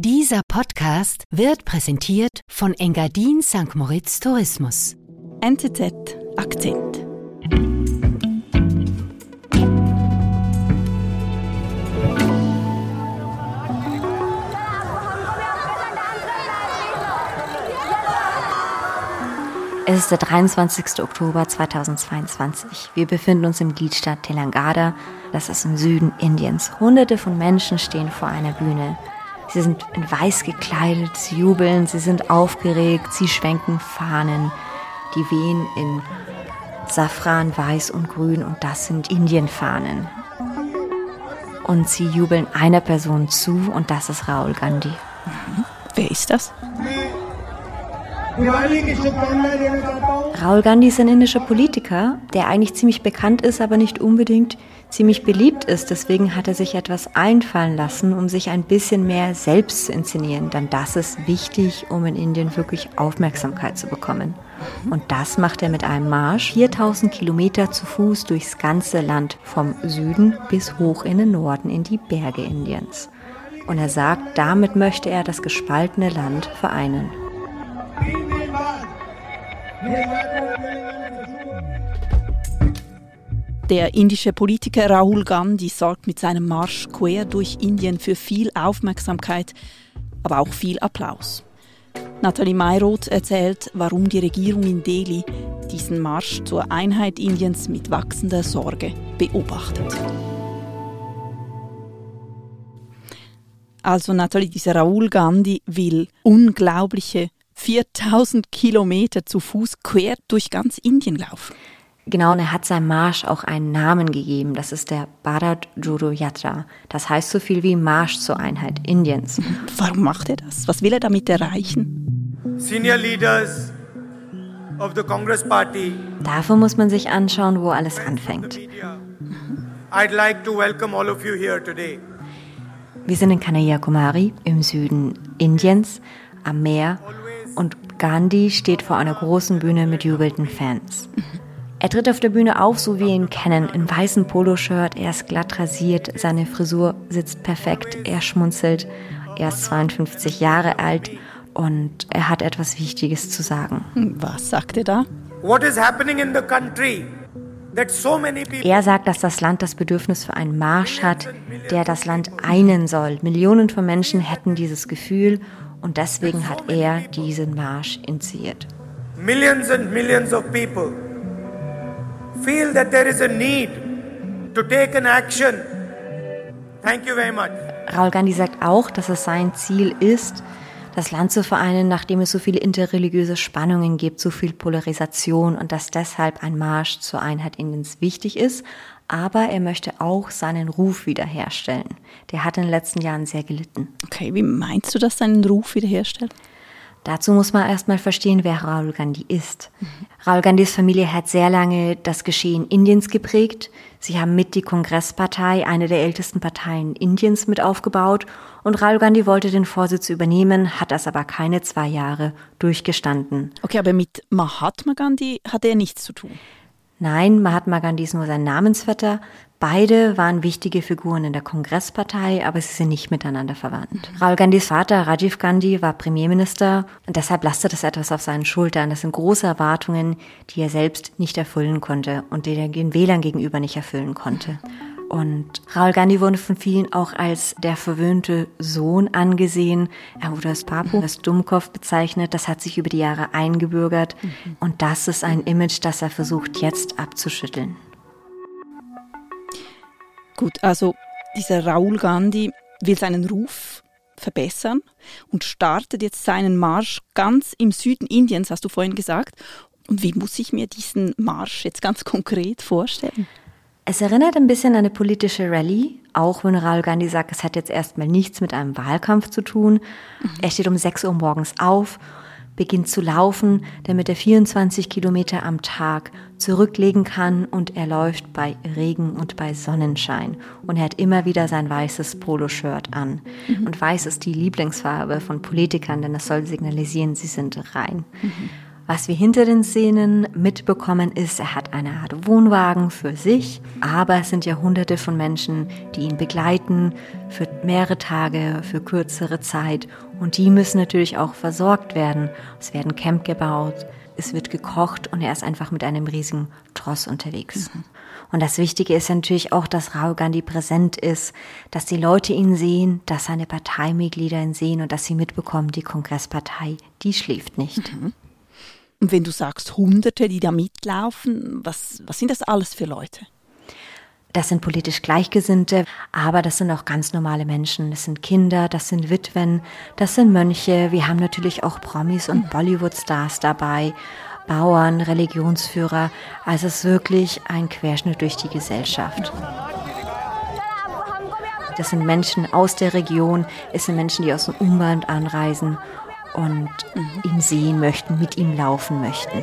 Dieser Podcast wird präsentiert von Engadin St. Moritz Tourismus. NZZ Akzent. Es ist der 23. Oktober 2022. Wir befinden uns im Gliedstaat Telangana, das ist im Süden Indiens. Hunderte von Menschen stehen vor einer Bühne. Sie sind in weiß gekleidet, sie jubeln, sie sind aufgeregt, sie schwenken Fahnen, die wehen in Safran, Weiß und Grün und das sind Indienfahnen. Und sie jubeln einer Person zu und das ist Rahul Gandhi. Mhm. Wer ist das? Rahul Gandhi ist ein indischer Politiker, der eigentlich ziemlich bekannt ist, aber nicht unbedingt ziemlich beliebt ist. Deswegen hat er sich etwas einfallen lassen, um sich ein bisschen mehr selbst zu inszenieren. Denn das ist wichtig, um in Indien wirklich Aufmerksamkeit zu bekommen. Und das macht er mit einem Marsch 4000 Kilometer zu Fuß durchs ganze Land, vom Süden bis hoch in den Norden in die Berge Indiens. Und er sagt, damit möchte er das gespaltene Land vereinen. Der indische Politiker Rahul Gandhi sorgt mit seinem Marsch quer durch Indien für viel Aufmerksamkeit, aber auch viel Applaus. Nathalie Mayroth erzählt, warum die Regierung in Delhi diesen Marsch zur Einheit Indiens mit wachsender Sorge beobachtet. Also Nathalie, dieser Rahul Gandhi will unglaubliche 4000 Kilometer zu Fuß quer durch ganz Indien laufen. Genau, und er hat seinem Marsch auch einen Namen gegeben. Das ist der Bharat Jodo Yatra. Das heißt so viel wie Marsch zur Einheit Indiens. Warum macht er das? Was will er damit erreichen? Senior Leaders of the Congress Party. Dafür muss man sich anschauen, wo alles anfängt. I'd like to welcome all of you here today. Wir sind in Kanyakumari im Süden Indiens am Meer und Gandhi steht vor einer großen Bühne mit jubelnden Fans. Er tritt auf der Bühne auf, so wie wir ihn kennen, in weißem Poloshirt, er ist glatt rasiert, seine Frisur sitzt perfekt, er schmunzelt, er ist 52 Jahre alt und er hat etwas Wichtiges zu sagen. Was sagt er da? What is happening in the country? Er sagt, dass das Land das Bedürfnis für einen Marsch hat, der das Land einen soll. Millionen von Menschen hätten dieses Gefühl und deswegen hat er diesen Marsch initiiert. Millions and millions of people feel that there is a need to take an action. Thank you very much. Raul Gandhi sagt auch, dass es sein Ziel ist, das Land zu vereinen, nachdem es so viele interreligiöse Spannungen gibt, so viel Polarisation und dass deshalb ein Marsch zur Einheit Indiens wichtig ist. Aber er möchte auch seinen Ruf wiederherstellen. Der hat in den letzten Jahren sehr gelitten. Okay, wie meinst du das, seinen Ruf wiederherstellen? Dazu muss man erstmal verstehen, wer Rahul Gandhi ist. Mhm. Rahul Gandhis Familie hat sehr lange das Geschehen Indiens geprägt. Sie haben mit die Kongresspartei, eine der ältesten Parteien Indiens, mit aufgebaut. Und Rahul Gandhi wollte den Vorsitz übernehmen, hat das aber keine zwei Jahre durchgestanden. Okay, aber mit Mahatma Gandhi hat er nichts zu tun. Nein, Mahatma Gandhi ist nur sein Namensvetter. Beide waren wichtige Figuren in der Kongresspartei, aber sie sind nicht miteinander verwandt. Mhm. Rahul Gandhis Vater Rajiv Gandhi war Premierminister und deshalb lastet es etwas auf seinen Schultern. Das sind große Erwartungen, die er selbst nicht erfüllen konnte und die er den Wählern gegenüber nicht erfüllen konnte. Und Rahul Gandhi wurde von vielen auch als der verwöhnte Sohn angesehen. Er wurde als Papu, als Dummkopf bezeichnet. Das hat sich über die Jahre eingebürgert. Mhm. Und das ist ein Image, das er versucht jetzt abzuschütteln. Gut, also dieser Rahul Gandhi will seinen Ruf verbessern und startet jetzt seinen Marsch ganz im Süden Indiens, hast du vorhin gesagt. Und wie muss ich mir diesen Marsch jetzt ganz konkret vorstellen? Es erinnert ein bisschen an eine politische Rallye, auch wenn Rahul Gandhi sagt, es hat jetzt erstmal nichts mit einem Wahlkampf zu tun. Mhm. Er steht um 6 Uhr morgens auf, beginnt zu laufen, damit er 24 Kilometer am Tag zurücklegen kann und er läuft bei Regen und bei Sonnenschein. Und er hat immer wieder sein weißes Poloshirt an. Mhm. Und weiß ist die Lieblingsfarbe von Politikern, denn es soll signalisieren, sie sind rein. Mhm. Was wir hinter den Szenen mitbekommen ist, er hat eine Art Wohnwagen für sich, aber es sind ja hunderte von Menschen, die ihn begleiten für mehrere Tage, für kürzere Zeit und die müssen natürlich auch versorgt werden. Es werden Camp gebaut, es wird gekocht und er ist einfach mit einem riesigen Tross unterwegs. Mhm. Und das Wichtige ist natürlich auch, dass Rahul Gandhi präsent ist, dass die Leute ihn sehen, dass seine Parteimitglieder ihn sehen und dass sie mitbekommen, die Kongresspartei, die schläft nicht. Mhm. Und wenn du sagst Hunderte, die da mitlaufen, was, was sind das alles für Leute? Das sind politisch Gleichgesinnte, aber das sind auch ganz normale Menschen. Das sind Kinder, das sind Witwen, das sind Mönche. Wir haben natürlich auch Promis und Bollywood-Stars dabei, Bauern, Religionsführer. Also es ist wirklich ein Querschnitt durch die Gesellschaft. Das sind Menschen aus der Region, es sind Menschen, die aus dem Umland anreisen und ihn sehen möchten, mit ihm laufen möchten.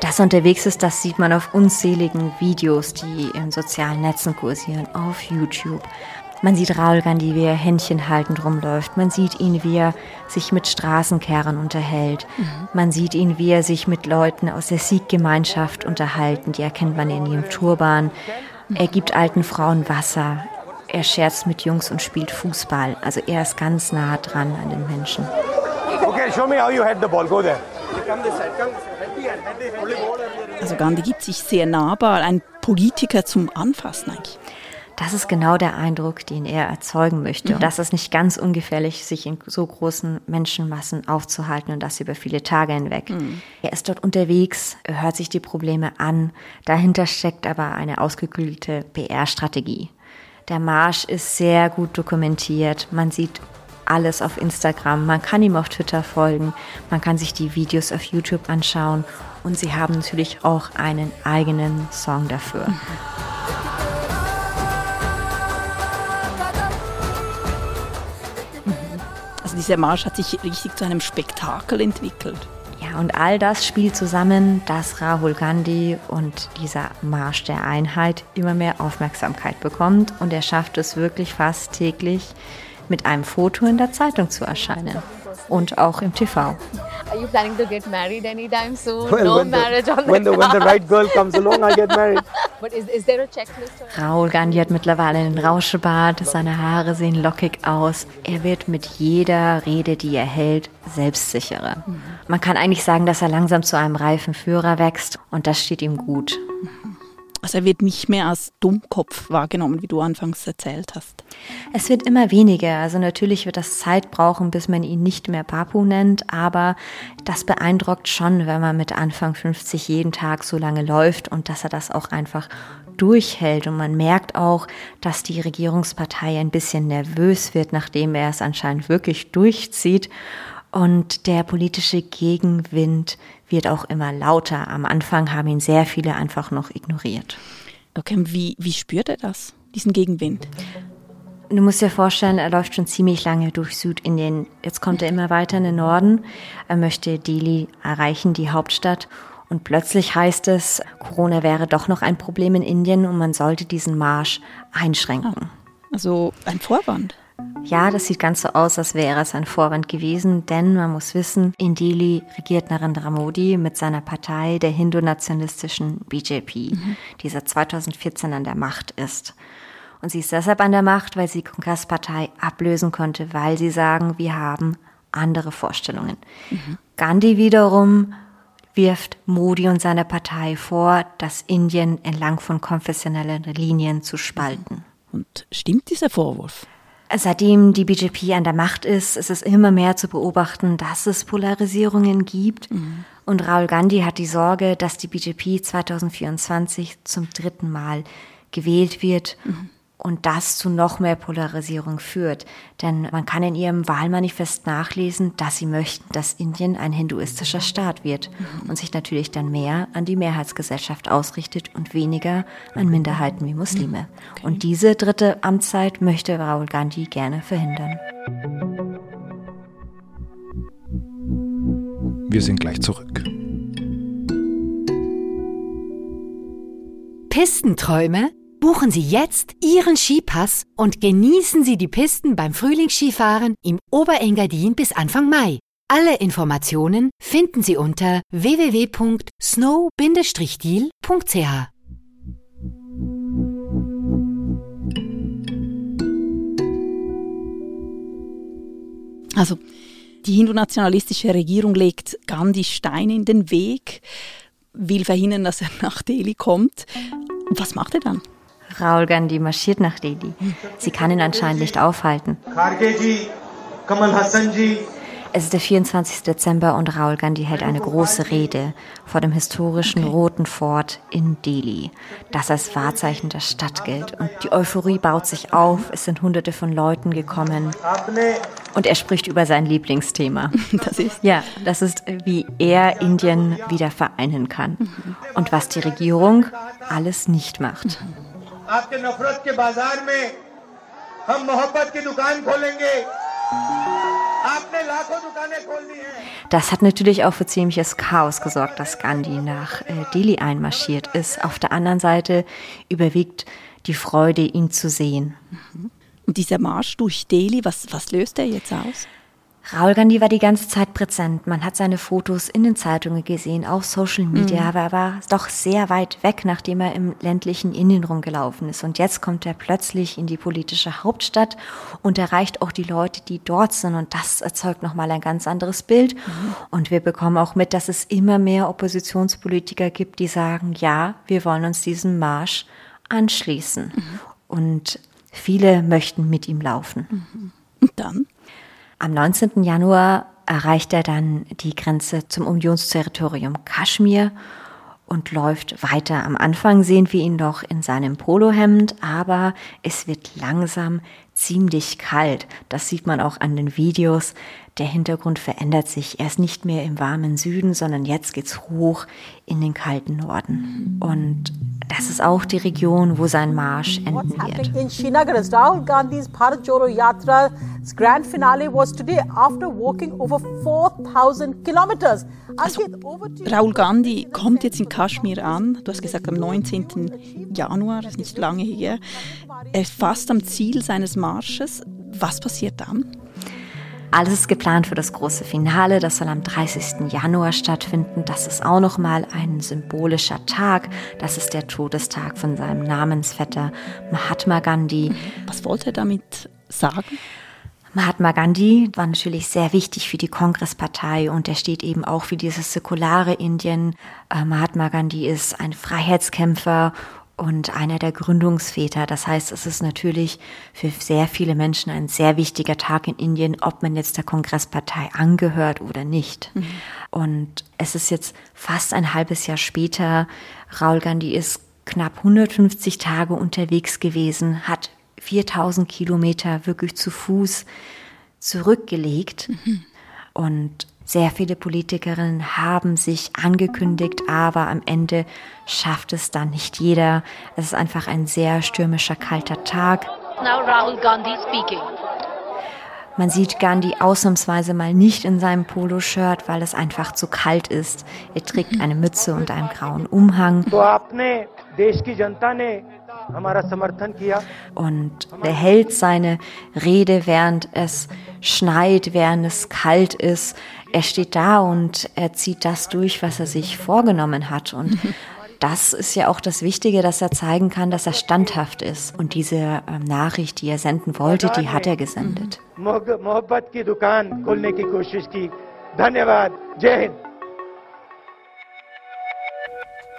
Dass er unterwegs ist, das sieht man auf unzähligen Videos, die in sozialen Netzen kursieren, auf YouTube. Man sieht Raul Gandhi, wie er Händchen haltend rumläuft. Man sieht ihn, wie er sich mit Straßenkehrern unterhält. Mhm. Man sieht ihn, wie er sich mit Leuten aus der Sikh-Gemeinschaft unterhalten. Die erkennt man in ihrem Turban. Er gibt alten Frauen Wasser. Er scherzt mit Jungs und spielt Fußball. Also er ist ganz nah dran an den Menschen. Okay, show me how you head the ball. Go there. Also Gandhi gibt sich sehr nahbar, ein Politiker zum Anfassen eigentlich. Das ist genau der Eindruck, den er erzeugen möchte. Mhm. Das ist nicht ganz ungefährlich, sich in so großen Menschenmassen aufzuhalten und das über viele Tage hinweg. Mhm. Er ist dort unterwegs, er hört sich die Probleme an. Dahinter steckt aber eine ausgeklügelte PR-Strategie. Der Marsch ist sehr gut dokumentiert. Man sieht alles auf Instagram. Man kann ihm auf Twitter folgen. Man kann sich die Videos auf YouTube anschauen. Und sie haben natürlich auch einen eigenen Song dafür. Also dieser Marsch hat sich richtig zu einem Spektakel entwickelt. Und all das spielt zusammen, dass Rahul Gandhi und dieser Marsch der Einheit immer mehr Aufmerksamkeit bekommt und er schafft es wirklich fast täglich mit einem Foto in der Zeitung zu erscheinen und auch im TV. Are you planning to get married anytime soon? Well, no marriage the, on the when the, when the right girl comes along, I get married. But is, is there a checklist? Raul Gandhi hat mittlerweile einen Rauschebart, seine Haare sehen lockig aus. Er wird mit jeder Rede, die er hält, selbstsicherer. Mhm. Man kann eigentlich sagen, dass er langsam zu einem reifen Führer wächst und das steht ihm gut. Also er wird nicht mehr als Dummkopf wahrgenommen, wie du anfangs erzählt hast. Es wird immer weniger. Also natürlich wird das Zeit brauchen, bis man ihn nicht mehr Papu nennt, aber das beeindruckt schon, wenn man mit Anfang 50 jeden Tag so lange läuft und dass er das auch einfach durchhält. Und man merkt auch, dass die Regierungspartei ein bisschen nervös wird, nachdem er es anscheinend wirklich durchzieht. Und der politische Gegenwind wird auch immer lauter. Am Anfang haben ihn sehr viele einfach noch ignoriert. Okay, wie, wie spürt er das, diesen Gegenwind? Du musst dir vorstellen, er läuft schon ziemlich lange durch Südindien. Jetzt kommt er immer weiter in den Norden. Er möchte Delhi erreichen, die Hauptstadt. Und plötzlich heißt es, Corona wäre doch noch ein Problem in Indien und man sollte diesen Marsch einschränken. Ah, also ein Vorwand. Ja, das sieht ganz so aus, als wäre es ein Vorwand gewesen, denn man muss wissen, in Delhi regiert Narendra Modi mit seiner Partei der hindu-nationalistischen BJP, mhm. die seit 2014 an der Macht ist. Und sie ist deshalb an der Macht, weil sie die Kongresspartei ablösen konnte, weil sie sagen, wir haben andere Vorstellungen. Mhm. Gandhi wiederum wirft Modi und seiner Partei vor, das Indien entlang von konfessionellen Linien zu spalten. Und stimmt dieser Vorwurf? Seitdem die BJP an der Macht ist, ist es immer mehr zu beobachten, dass es Polarisierungen gibt. Mhm. Und Rahul Gandhi hat die Sorge, dass die BJP 2024 zum dritten Mal gewählt wird. Mhm und das zu noch mehr Polarisierung führt. Denn man kann in ihrem Wahlmanifest nachlesen, dass sie möchten, dass Indien ein hinduistischer Staat wird mhm. und sich natürlich dann mehr an die Mehrheitsgesellschaft ausrichtet und weniger an Minderheiten wie Muslime. Okay. Und diese dritte Amtszeit möchte Rahul Gandhi gerne verhindern. Wir sind gleich zurück. Pistenträume Buchen Sie jetzt Ihren Skipass und genießen Sie die Pisten beim Frühlingsskifahren im Oberengadin bis Anfang Mai. Alle Informationen finden Sie unter www.snow-deal.ch. Also die hindu-nationalistische Regierung legt Gandhi Steine in den Weg, will verhindern, dass er nach Delhi kommt. Was macht er dann? Raul Gandhi marschiert nach Delhi. Sie kann ihn anscheinend nicht aufhalten. Es ist der 24. Dezember und Raul Gandhi hält eine große Rede vor dem historischen. Roten Fort in Delhi, das als Wahrzeichen der Stadt gilt. Und die Euphorie baut sich auf, es sind hunderte von Leuten gekommen und er spricht über sein Lieblingsthema. Das ist? Ja, das ist, wie er Indien wieder vereinen kann und was die Regierung alles nicht macht. Das hat natürlich auch für ziemliches Chaos gesorgt, dass Gandhi nach äh, Delhi einmarschiert ist. Auf der anderen Seite überwiegt die Freude, ihn zu sehen. Und dieser Marsch durch Delhi, was, was löst er jetzt aus? Raul Gandhi war die ganze Zeit präsent. Man hat seine Fotos in den Zeitungen gesehen, auf Social Media, mhm. aber er war doch sehr weit weg, nachdem er im ländlichen Indien rumgelaufen ist. Und jetzt kommt er plötzlich in die politische Hauptstadt und erreicht auch die Leute, die dort sind. Und das erzeugt nochmal ein ganz anderes Bild. Mhm. Und wir bekommen auch mit, dass es immer mehr Oppositionspolitiker gibt, die sagen, ja, wir wollen uns diesem Marsch anschließen. Mhm. Und viele möchten mit ihm laufen. Mhm. Und dann? Am 19. Januar erreicht er dann die Grenze zum Unionsterritorium Kaschmir und läuft weiter. Am Anfang sehen wir ihn noch in seinem Polohemd, aber es wird langsam ziemlich kalt. Das sieht man auch an den Videos. Der Hintergrund verändert sich. Er ist nicht mehr im warmen Süden, sondern jetzt geht's hoch in den kalten Norden. Und das ist auch die Region, wo sein Marsch enden wird. In Srinagar, Rahul Gandhi's Bharat Jodo Yatra's grand finale was today after walking over 4000 kilometers. Also, Rahul Gandhi kommt jetzt in Kaschmir an. Du hast gesagt am 19. Januar, das ist nicht lange her. Er ist fast am Ziel seines Marsches. Was passiert dann? Alles ist geplant für das große Finale, das soll am 30. Januar stattfinden. Das ist auch nochmal ein symbolischer Tag. Das ist der Todestag von seinem Namensvetter Mahatma Gandhi. Was wollte er damit sagen? Mahatma Gandhi war natürlich sehr wichtig für die Kongresspartei und er steht eben auch für dieses säkulare Indien. Äh, Mahatma Gandhi ist ein Freiheitskämpfer und einer der Gründungsväter. Das heißt, es ist natürlich für sehr viele Menschen ein sehr wichtiger Tag in Indien, ob man jetzt der Kongresspartei angehört oder nicht. Mhm. Und es ist jetzt fast ein halbes Jahr später. Raul Gandhi ist knapp 150 Tage unterwegs gewesen, hat 4000 Kilometer wirklich zu Fuß zurückgelegt. Mhm. Und sehr viele Politikerinnen haben sich angekündigt, aber am Ende schafft es dann nicht jeder. Es ist einfach ein sehr stürmischer, kalter Tag. Now Rahul Gandhi speaking. Man sieht Gandhi ausnahmsweise mal nicht in seinem Poloshirt, weil es einfach zu kalt ist. Er trägt eine Mütze und einen grauen Umhang. Und er hält seine Rede, während es schneit, während es kalt ist er steht da und er zieht das durch, was er sich vorgenommen hat. Und das ist ja auch das Wichtige, dass er zeigen kann, dass er standhaft ist. Und diese ähm, Nachricht, die er senden wollte, die hat er gesendet.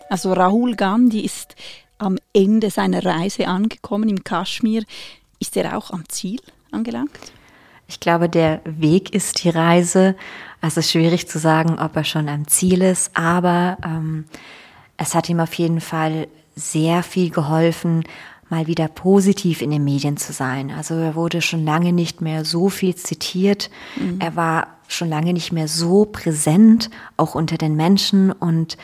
Also Rahul Gandhi ist am Ende seiner Reise angekommen im Kaschmir. Ist er auch am Ziel angelangt? Ich glaube, der Weg ist die Reise. Es ist schwierig zu sagen, ob er schon am Ziel ist, aber ähm, es hat ihm auf jeden Fall sehr viel geholfen, mal wieder positiv in den Medien zu sein. Also er wurde schon lange nicht mehr so viel zitiert. Mhm. Er war schon lange nicht mehr so präsent, auch unter den Menschen. Und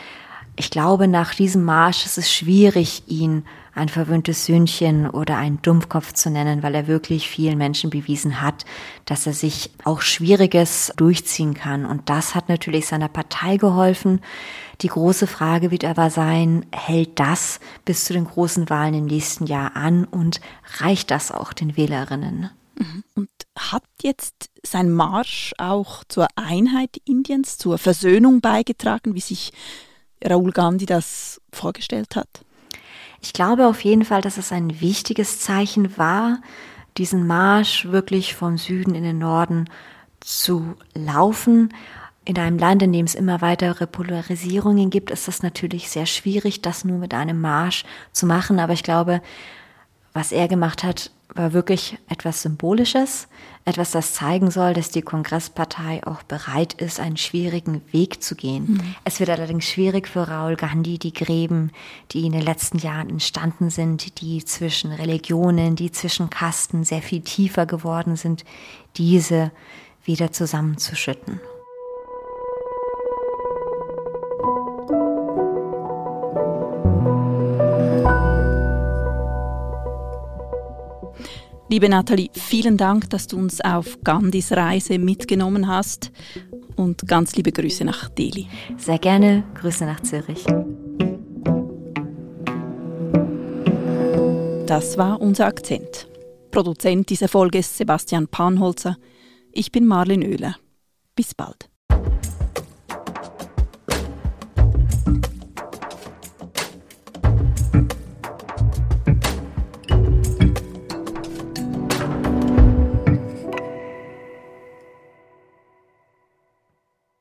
ich glaube, nach diesem Marsch ist es schwierig, ihn ein verwöhntes Söhnchen oder ein Dummkopf zu nennen, weil er wirklich vielen Menschen bewiesen hat, dass er sich auch Schwieriges durchziehen kann. Und das hat natürlich seiner Partei geholfen. Die große Frage wird aber sein, hält das bis zu den großen Wahlen im nächsten Jahr an und reicht das auch den Wählerinnen? Mhm. Und hat jetzt sein Marsch auch zur Einheit Indiens, zur Versöhnung beigetragen, wie sich Raoul Gandhi das vorgestellt hat? Ich glaube auf jeden Fall, dass es ein wichtiges Zeichen war, diesen Marsch wirklich vom Süden in den Norden zu laufen. In einem Land, in dem es immer weitere Polarisierungen gibt, ist das natürlich sehr schwierig, das nur mit einem Marsch zu machen. Aber ich glaube, was er gemacht hat, war wirklich etwas Symbolisches, etwas, das zeigen soll, dass die Kongresspartei auch bereit ist, einen schwierigen Weg zu gehen. Mhm. Es wird allerdings schwierig für Raoul Gandhi, die Gräben, die in den letzten Jahren entstanden sind, die zwischen Religionen, die zwischen Kasten sehr viel tiefer geworden sind, diese wieder zusammenzuschütten. Liebe Nathalie, vielen Dank, dass du uns auf Gandhis Reise mitgenommen hast und ganz liebe Grüße nach Delhi. Sehr gerne, Grüße nach Zürich. Das war unser Akzent. Produzent dieser Folge ist Sebastian Panholzer. Ich bin Marlin Oehler. Bis bald.